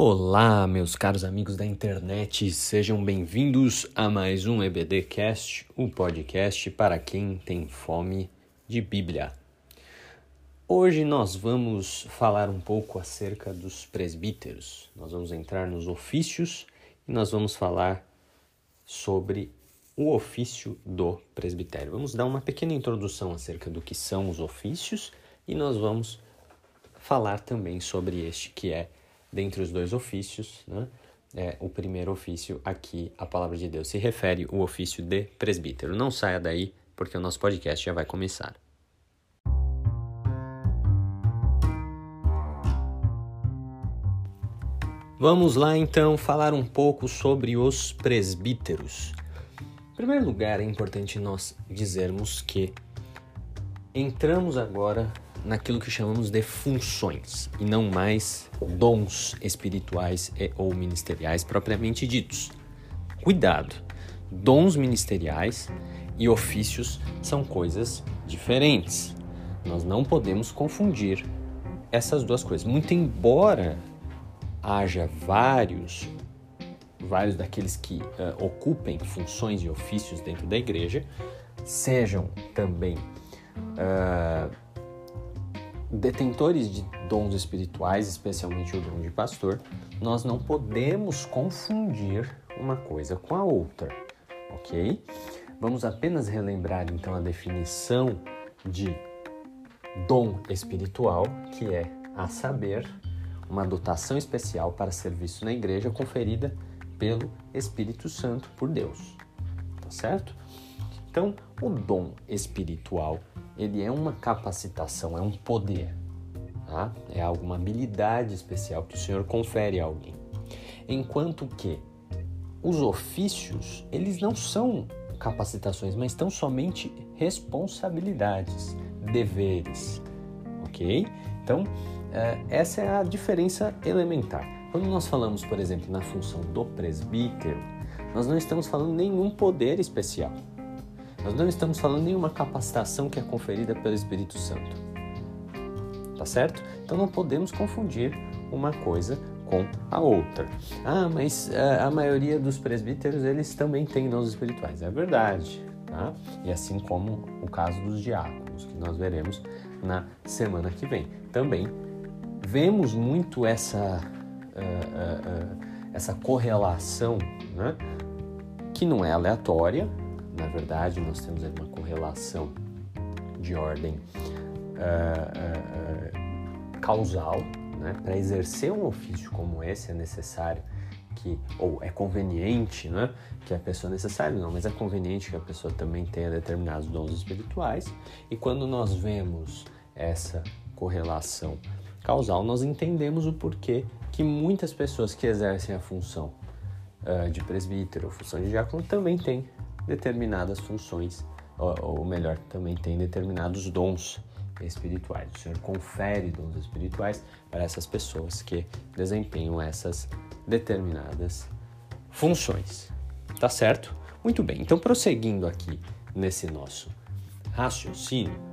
Olá, meus caros amigos da internet, sejam bem-vindos a mais um EBDcast, o podcast para quem tem fome de Bíblia. Hoje nós vamos falar um pouco acerca dos presbíteros. Nós vamos entrar nos ofícios e nós vamos falar sobre o ofício do presbitério. Vamos dar uma pequena introdução acerca do que são os ofícios e nós vamos falar também sobre este que é dentre os dois ofícios, né? É, o primeiro ofício aqui, a palavra de Deus se refere o ofício de presbítero. Não saia daí, porque o nosso podcast já vai começar. Vamos lá então falar um pouco sobre os presbíteros. Em primeiro lugar, é importante nós dizermos que entramos agora naquilo que chamamos de funções e não mais dons espirituais e, ou ministeriais propriamente ditos. Cuidado! Dons ministeriais e ofícios são coisas diferentes. Nós não podemos confundir essas duas coisas. Muito embora haja vários vários daqueles que uh, ocupem funções e ofícios dentro da igreja, sejam também uh, detentores de dons espirituais, especialmente o dom de pastor, nós não podemos confundir uma coisa com a outra, ok? Vamos apenas relembrar então a definição de dom espiritual, que é, a saber, uma dotação especial para serviço na igreja conferida pelo Espírito Santo por Deus, tá certo? Então, o dom espiritual ele é uma capacitação, é um poder, tá? é alguma habilidade especial que o Senhor confere a alguém. Enquanto que os ofícios, eles não são capacitações, mas estão somente responsabilidades, deveres, ok? Então, é, essa é a diferença elementar. Quando nós falamos, por exemplo, na função do presbítero, nós não estamos falando nenhum poder especial. Nós não estamos falando nenhuma capacitação que é conferida pelo Espírito Santo. Tá certo? Então não podemos confundir uma coisa com a outra. Ah, mas uh, a maioria dos presbíteros eles também têm dons espirituais. É verdade, tá? E assim como o caso dos diáconos, que nós veremos na semana que vem. Também vemos muito essa uh, uh, essa correlação, né? Que não é aleatória, na verdade, nós temos uma correlação de ordem uh, uh, causal. Né? Para exercer um ofício como esse é necessário que, ou é conveniente né? que a pessoa, necessário não, mas é conveniente que a pessoa também tenha determinados dons espirituais. E quando nós vemos essa correlação causal, nós entendemos o porquê que muitas pessoas que exercem a função uh, de presbítero ou função de diácono também têm determinadas funções, ou, ou melhor, também tem determinados dons espirituais. O Senhor confere dons espirituais para essas pessoas que desempenham essas determinadas funções. Tá certo? Muito bem. Então, prosseguindo aqui nesse nosso raciocínio,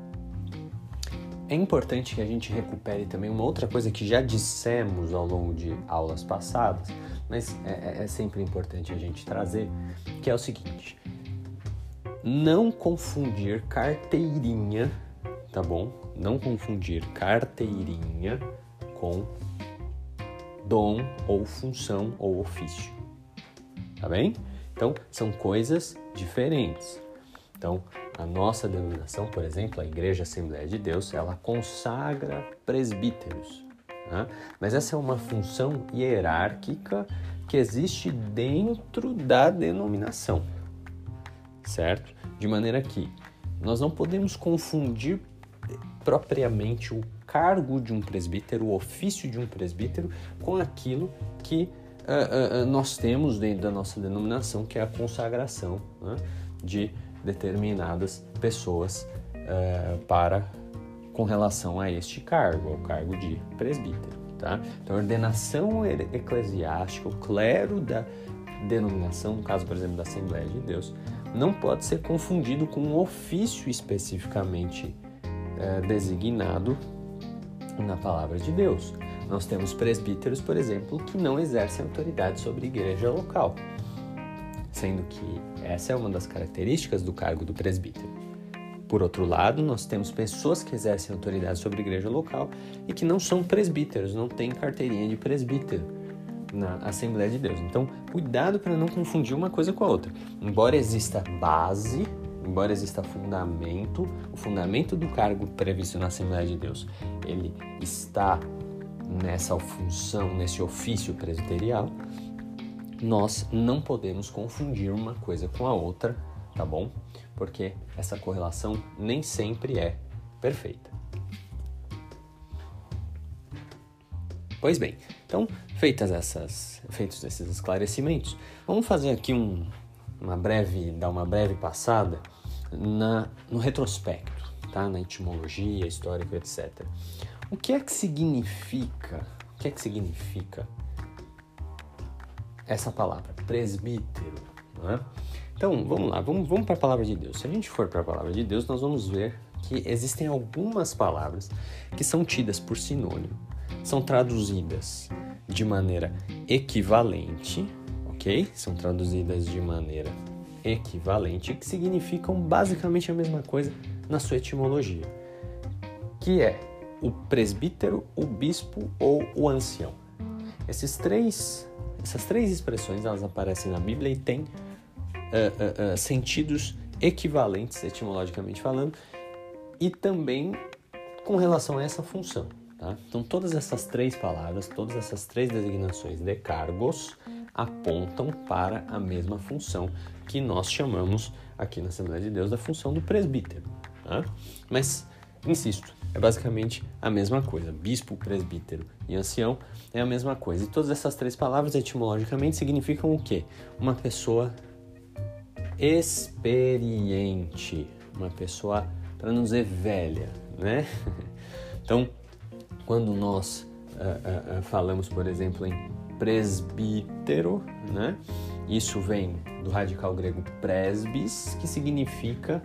é importante que a gente recupere também uma outra coisa que já dissemos ao longo de aulas passadas, mas é, é, é sempre importante a gente trazer, que é o seguinte: não confundir carteirinha, tá bom? Não confundir carteirinha com dom ou função ou ofício, tá bem? Então, são coisas diferentes. Então, a nossa denominação, por exemplo, a Igreja Assembleia de Deus, ela consagra presbíteros. Né? Mas essa é uma função hierárquica que existe dentro da denominação certo? De maneira que nós não podemos confundir propriamente o cargo de um presbítero, o ofício de um presbítero, com aquilo que uh, uh, nós temos dentro da nossa denominação, que é a consagração né, de determinadas pessoas uh, para com relação a este cargo, ao cargo de presbítero. Tá? Então, a ordenação eclesiástica, o clero da denominação, no caso, por exemplo, da Assembleia de Deus, não pode ser confundido com um ofício especificamente é, designado na palavra de Deus. nós temos presbíteros, por exemplo, que não exercem autoridade sobre igreja local, sendo que essa é uma das características do cargo do presbítero. Por outro lado, nós temos pessoas que exercem autoridade sobre igreja local e que não são presbíteros, não têm carteirinha de presbítero na Assembleia de Deus. Então, cuidado para não confundir uma coisa com a outra. Embora exista base, embora exista fundamento, o fundamento do cargo previsto na Assembleia de Deus, ele está nessa função, nesse ofício presbiterial, nós não podemos confundir uma coisa com a outra, tá bom? Porque essa correlação nem sempre é perfeita. Pois bem, então, feitas essas, feitos esses esclarecimentos, vamos fazer aqui um, uma breve, dar uma breve passada na, no retrospecto, tá? na etimologia, histórica, etc. O que é que significa? O que é que significa essa palavra, presbítero? É? Então, vamos lá, vamos, vamos para a palavra de Deus. Se a gente for para a palavra de Deus, nós vamos ver que existem algumas palavras que são tidas por sinônimo, são traduzidas de maneira equivalente, ok? São traduzidas de maneira equivalente, que significam basicamente a mesma coisa na sua etimologia, que é o presbítero, o bispo ou o ancião. Esses três, essas três expressões elas aparecem na Bíblia e têm uh, uh, uh, sentidos equivalentes etimologicamente falando e também com relação a essa função. Tá? Então, todas essas três palavras, todas essas três designações de cargos apontam para a mesma função que nós chamamos aqui na Assembleia de Deus da função do presbítero. Tá? Mas, insisto, é basicamente a mesma coisa. Bispo, presbítero e ancião é a mesma coisa. E todas essas três palavras, etimologicamente, significam o quê? Uma pessoa experiente, uma pessoa, para não dizer velha, né? Então, quando nós uh, uh, falamos, por exemplo, em presbítero, né? Isso vem do radical grego presbis, que significa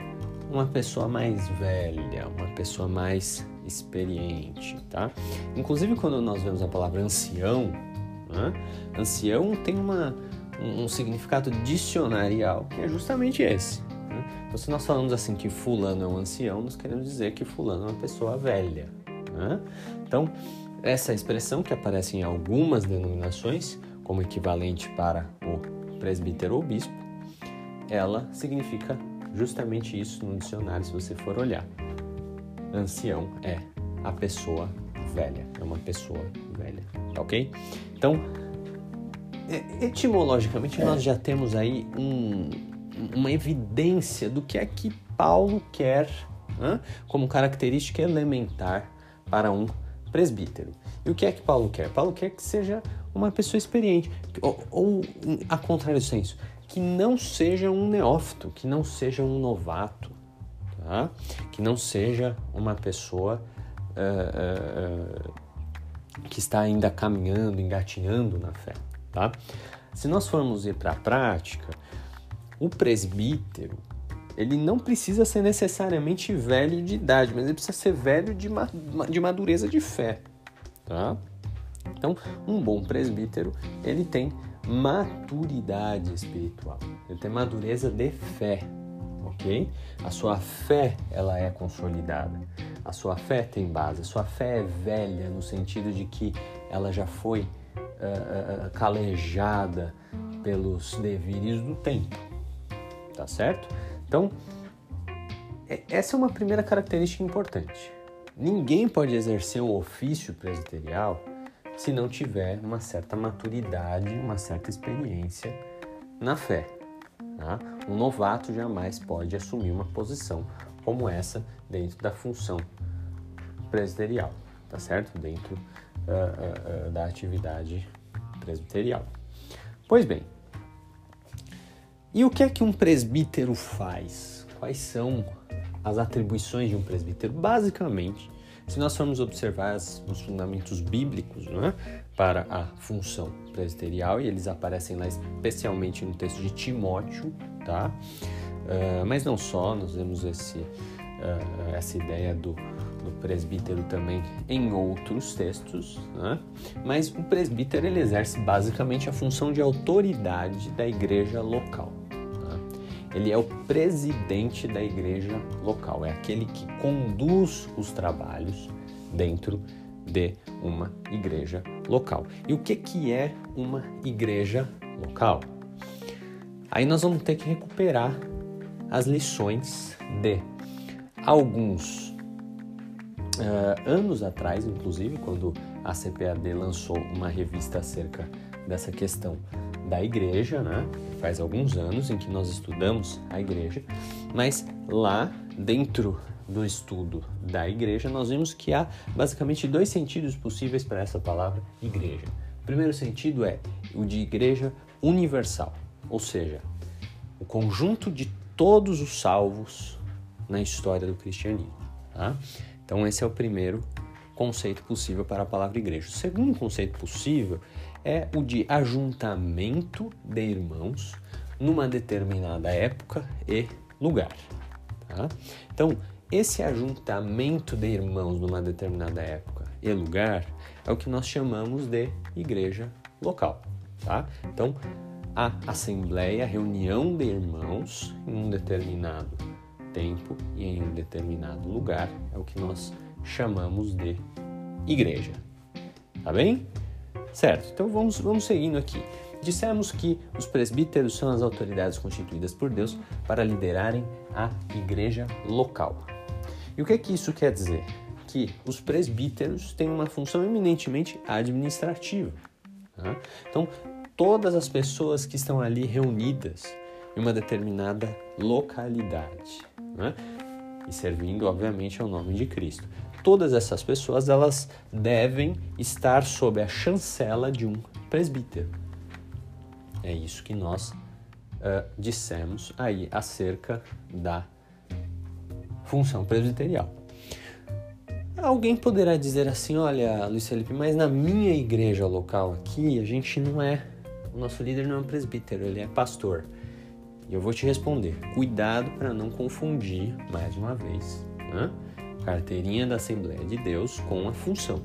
uma pessoa mais velha, uma pessoa mais experiente, tá? Inclusive quando nós vemos a palavra ancião, né? ancião tem uma, um, um, significado dicionarial que é justamente esse. Né? Então, se nós falamos assim que fulano é um ancião, nós queremos dizer que fulano é uma pessoa velha. Né? Então, essa expressão que aparece em algumas denominações como equivalente para o presbítero ou bispo, ela significa justamente isso no dicionário, se você for olhar. Ancião é a pessoa velha, é uma pessoa velha, tá ok? Então, etimologicamente, nós já temos aí um, uma evidência do que é que Paulo quer né, como característica elementar para um presbítero. E o que é que Paulo quer? Paulo quer que seja uma pessoa experiente, ou, ou a contrário senso, que não seja um neófito, que não seja um novato, tá? que não seja uma pessoa uh, uh, que está ainda caminhando, engatinhando na fé. Tá? Se nós formos ir para a prática, o presbítero ele não precisa ser necessariamente velho de idade, mas ele precisa ser velho de, ma de madureza de fé. Tá? Então, um bom presbítero ele tem maturidade espiritual. Ele tem madureza de fé, ok? A sua fé ela é consolidada. A sua fé tem base. A sua fé é velha no sentido de que ela já foi uh, uh, calejada pelos devires do tempo, tá certo? Então essa é uma primeira característica importante. Ninguém pode exercer o ofício presbiterial se não tiver uma certa maturidade, uma certa experiência na fé. Tá? Um novato jamais pode assumir uma posição como essa dentro da função presbiterial, tá certo? Dentro uh, uh, uh, da atividade presbiterial. Pois bem, e o que é que um presbítero faz? Quais são as atribuições de um presbítero? Basicamente, se nós formos observar os fundamentos bíblicos é, para a função presbiterial, e eles aparecem lá especialmente no texto de Timóteo, tá? Uh, mas não só, nós vemos esse, uh, essa ideia do, do presbítero também em outros textos, né? mas o presbítero ele exerce basicamente a função de autoridade da igreja local. Ele é o presidente da igreja local, é aquele que conduz os trabalhos dentro de uma igreja local. E o que, que é uma igreja local? Aí nós vamos ter que recuperar as lições de alguns uh, anos atrás, inclusive, quando a CPAD lançou uma revista acerca dessa questão da igreja, né? Faz alguns anos em que nós estudamos a igreja, mas lá dentro do estudo da igreja, nós vimos que há basicamente dois sentidos possíveis para essa palavra igreja. O primeiro sentido é o de igreja universal, ou seja, o conjunto de todos os salvos na história do cristianismo. Tá? Então, esse é o primeiro conceito possível para a palavra igreja. O segundo conceito possível é o de ajuntamento de irmãos numa determinada época e lugar. Tá? Então, esse ajuntamento de irmãos numa determinada época e lugar é o que nós chamamos de igreja local, tá? Então, a assembleia, a reunião de irmãos em um determinado tempo e em um determinado lugar é o que nós chamamos de igreja. Tá bem? Certo. Então vamos vamos seguindo aqui. Dissemos que os presbíteros são as autoridades constituídas por Deus para liderarem a igreja local. E o que, é que isso quer dizer? Que os presbíteros têm uma função eminentemente administrativa. Tá? Então, todas as pessoas que estão ali reunidas em uma determinada localidade né? e servindo, obviamente, ao nome de Cristo. Todas essas pessoas elas devem estar sob a chancela de um presbítero. É isso que nós uh, dissemos aí acerca da função presbiterial. Alguém poderá dizer assim: olha, Luiz Felipe, mas na minha igreja local aqui, a gente não é. O nosso líder não é um presbítero, ele é pastor. E eu vou te responder: cuidado para não confundir, mais uma vez, né? Carteirinha da Assembleia de Deus com a função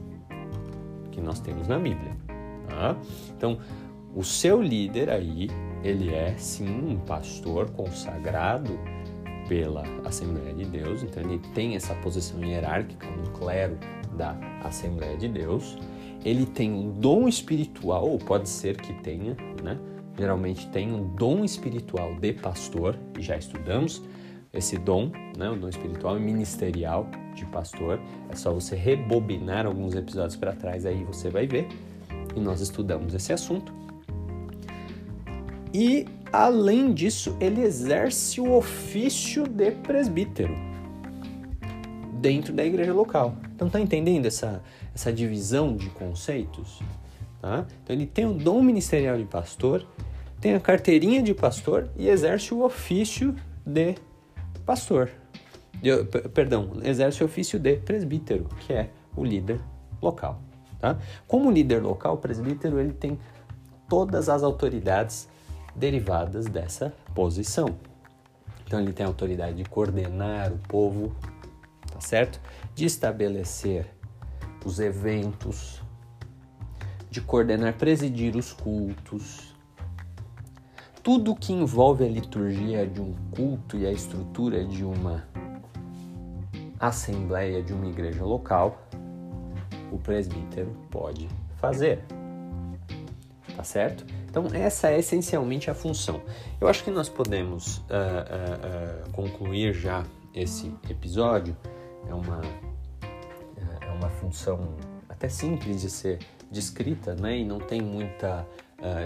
que nós temos na Bíblia. Tá? Então, o seu líder aí, ele é sim um pastor consagrado pela Assembleia de Deus, então ele tem essa posição hierárquica no clero da Assembleia de Deus. Ele tem um dom espiritual, ou pode ser que tenha, né? Geralmente tem um dom espiritual de pastor, já estudamos esse dom, né? O dom espiritual e ministerial de pastor. É só você rebobinar alguns episódios para trás, aí você vai ver. E nós estudamos esse assunto. E Além disso, ele exerce o ofício de presbítero dentro da igreja local. Então tá entendendo essa, essa divisão de conceitos? Tá? Então ele tem o dom ministerial de pastor, tem a carteirinha de pastor e exerce o ofício de pastor. De, perdão, exerce o ofício de presbítero, que é o líder local. Tá? Como líder local, o presbítero ele tem todas as autoridades derivadas dessa posição. Então ele tem a autoridade de coordenar o povo, tá certo? De estabelecer os eventos, de coordenar, presidir os cultos. Tudo que envolve a liturgia de um culto e a estrutura de uma assembleia de uma igreja local, o presbítero pode fazer. Tá certo? Então, essa é essencialmente a função. Eu acho que nós podemos uh, uh, uh, concluir já esse episódio. É uma, é uma função até simples de ser descrita, né? E não tem muita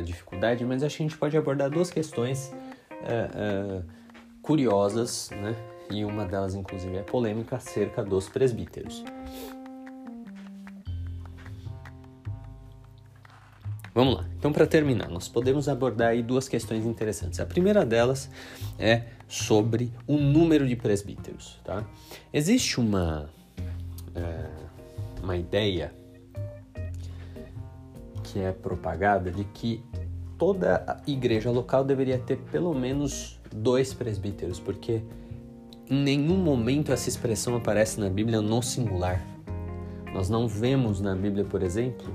dificuldade, mas acho que a gente pode abordar duas questões curiosas, né? E uma delas, inclusive, é polêmica acerca dos presbíteros. Vamos lá. Então, para terminar, nós podemos abordar aí duas questões interessantes. A primeira delas é sobre o número de presbíteros. Tá? Existe uma, é, uma ideia que é propagada de que toda igreja local deveria ter pelo menos dois presbíteros, porque em nenhum momento essa expressão aparece na Bíblia no singular. Nós não vemos na Bíblia, por exemplo,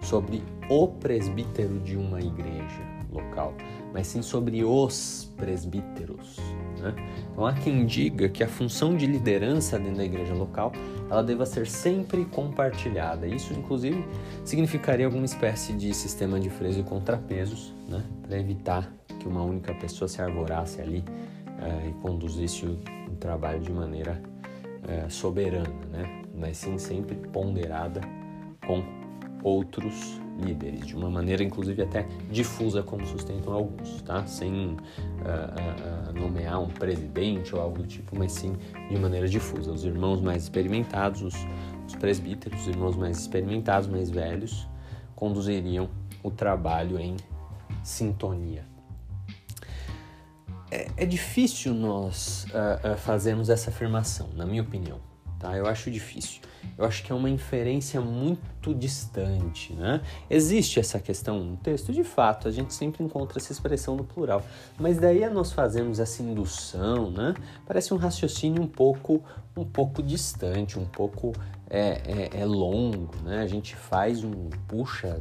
sobre o presbítero de uma igreja local, mas sim sobre os presbíteros. Né? Então há quem diga que a função de liderança dentro da igreja local ela deva ser sempre compartilhada. Isso, inclusive, significaria alguma espécie de sistema de freios e contrapesos, né? para evitar que uma única pessoa se arvorasse ali uh, e conduzisse o, o, trabalho de maneira uh, soberana, né? mas sim sempre ponderada com outros líderes, de uma maneira inclusive até difusa, como sustentam alguns, tá? Sem uh, uh, nomear um presidente ou algo do tipo, mas sim de maneira difusa. Os irmãos mais experimentados, os, os presbíteros, os irmãos mais experimentados, mais velhos, conduziriam o trabalho em sintonia. É, é difícil nós uh, fazermos essa afirmação, na minha opinião tá? Eu acho difícil. Eu acho que é uma inferência muito distante, né? Existe essa questão no texto, de fato, a gente sempre encontra essa expressão no plural, mas daí a nós fazemos essa indução, né? Parece um raciocínio um pouco, um pouco distante, um pouco é, é, é longo, né? A gente faz um, puxa,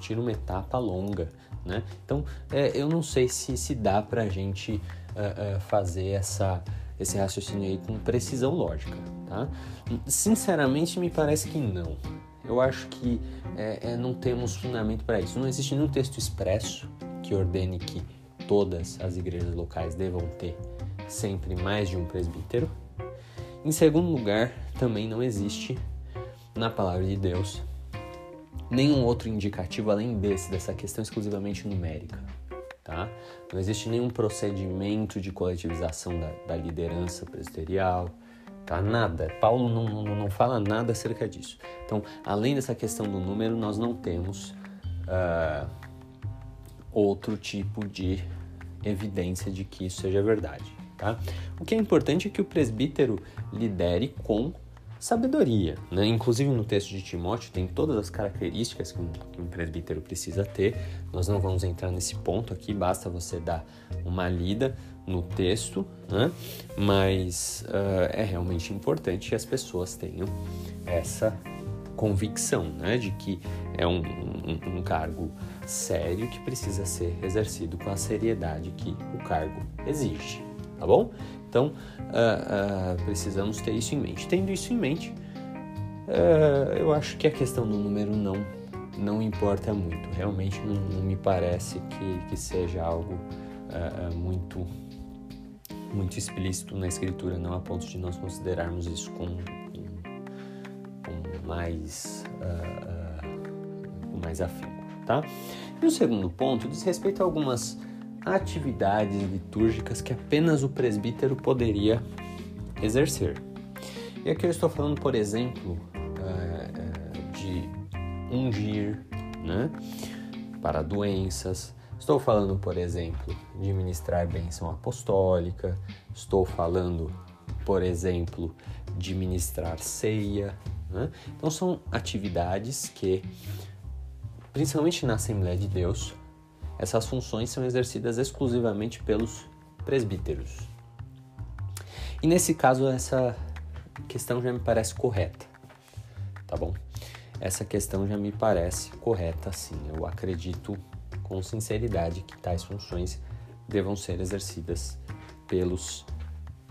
tira uma etapa longa, né? Então, é, eu não sei se se dá pra gente uh, uh, fazer essa esse raciocínio aí com precisão lógica, tá? Sinceramente, me parece que não. Eu acho que é, é, não temos fundamento para isso. Não existe nenhum texto expresso que ordene que todas as igrejas locais devam ter sempre mais de um presbítero. Em segundo lugar, também não existe na palavra de Deus nenhum outro indicativo além desse, dessa questão exclusivamente numérica tá? Não existe nenhum procedimento de coletivização da, da liderança presbiterial, tá? Nada. Paulo não, não, não, fala nada acerca disso. Então, além dessa questão do número, nós não temos uh, outro tipo de evidência de que isso seja verdade, tá? O que é importante é que o presbítero lidere com sabedoria. Né? Inclusive no texto de Timóteo tem todas as características que um, que um, presbítero precisa ter. Nós não vamos entrar nesse ponto aqui, basta você dar uma lida no texto, né? mas uh, é realmente importante que as pessoas tenham essa convicção né? de que é um, um, um cargo sério que precisa ser exercido com a seriedade que o cargo exige, tá bom? Então, uh, uh, precisamos ter isso em mente. Tendo isso em mente, uh, eu acho que a questão do número não, não importa muito. Realmente não, não me parece que, que seja algo muito, muito explícito na escritura, não a ponto de nós considerarmos isso com, com, mais, com mais afinco. Tá? E o segundo ponto diz respeito a algumas atividades litúrgicas que apenas o presbítero poderia exercer. E aqui eu estou falando, por exemplo, eh, de ungir né, para doenças, estou falando, por exemplo, de ministrar bênção apostólica, estou falando, por exemplo, de ministrar ceia. Né? Então, são atividades que, principalmente na Assembleia de Deus, essas funções são exercidas exclusivamente pelos presbíteros. E nesse caso, essa questão já me parece correta, tá bom? Essa questão já me parece correta, sim. Eu acredito com sinceridade que tais funções devam ser exercidas pelos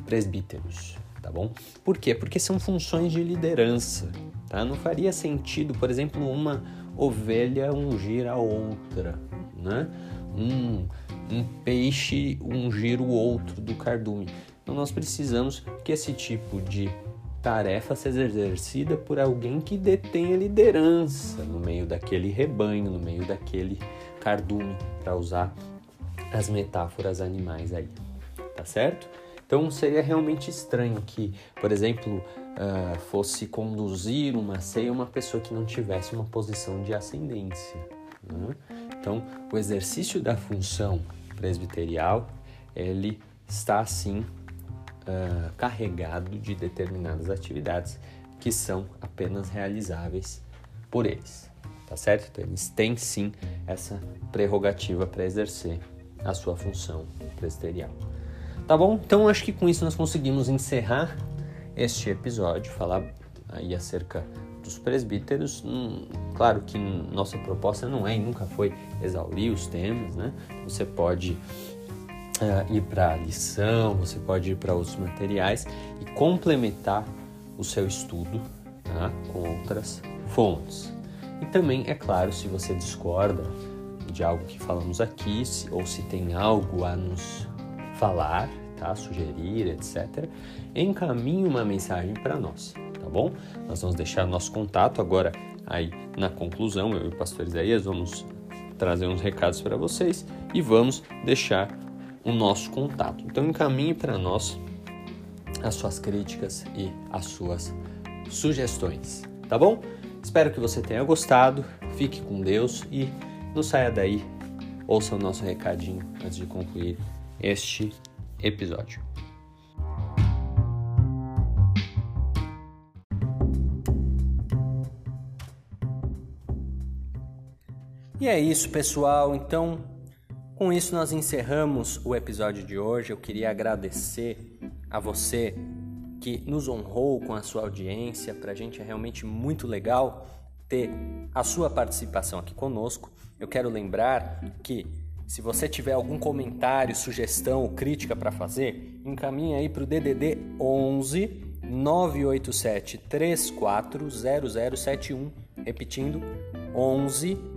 presbíteros, tá bom? Por quê? Porque são funções de liderança, tá? Não faria sentido, por exemplo, uma ovelha ungir a outra, né? Um, um peixe ungir o outro do cardume. Então nós precisamos que esse tipo de tarefa seja exercida por alguém que detenha liderança no meio daquele rebanho, no meio daquele cardume, para usar as metáforas animais aí, tá certo? Então seria realmente estranho que, por exemplo, uh, fosse conduzir uma ceia uma pessoa que não tivesse uma posição de ascendência. Né? Então, o exercício da função presbiterial, ele está assim uh, carregado de determinadas atividades que são apenas realizáveis por eles, tá certo? Então, eles têm sim essa prerrogativa para exercer a sua função presbiterial. Tá bom? Então acho que com isso nós conseguimos encerrar este episódio, falar aí acerca dos presbíteros. Hum, claro que nossa proposta não é e nunca foi exaurir os temas, né? Você pode uh, ir para a lição, você pode ir para outros materiais e complementar o seu estudo tá? com outras fontes. E também, é claro, se você discorda de algo que falamos aqui, se, ou se tem algo a nos falar, tá? sugerir, etc., encaminhe uma mensagem para nós, tá bom? Nós vamos deixar nosso contato agora aí na conclusão, eu e o pastor Isaías vamos trazer uns recados para vocês e vamos deixar o nosso contato. Então encaminhe para nós as suas críticas e as suas sugestões, tá bom? Espero que você tenha gostado, fique com Deus e não saia daí. Ouça o nosso recadinho antes de concluir este episódio. E é isso, pessoal. Então, com isso nós encerramos o episódio de hoje. Eu queria agradecer a você que nos honrou com a sua audiência. Para a gente é realmente muito legal ter a sua participação aqui conosco. Eu quero lembrar que se você tiver algum comentário, sugestão ou crítica para fazer, encaminhe aí para o DDD 11 987 340071, repetindo 11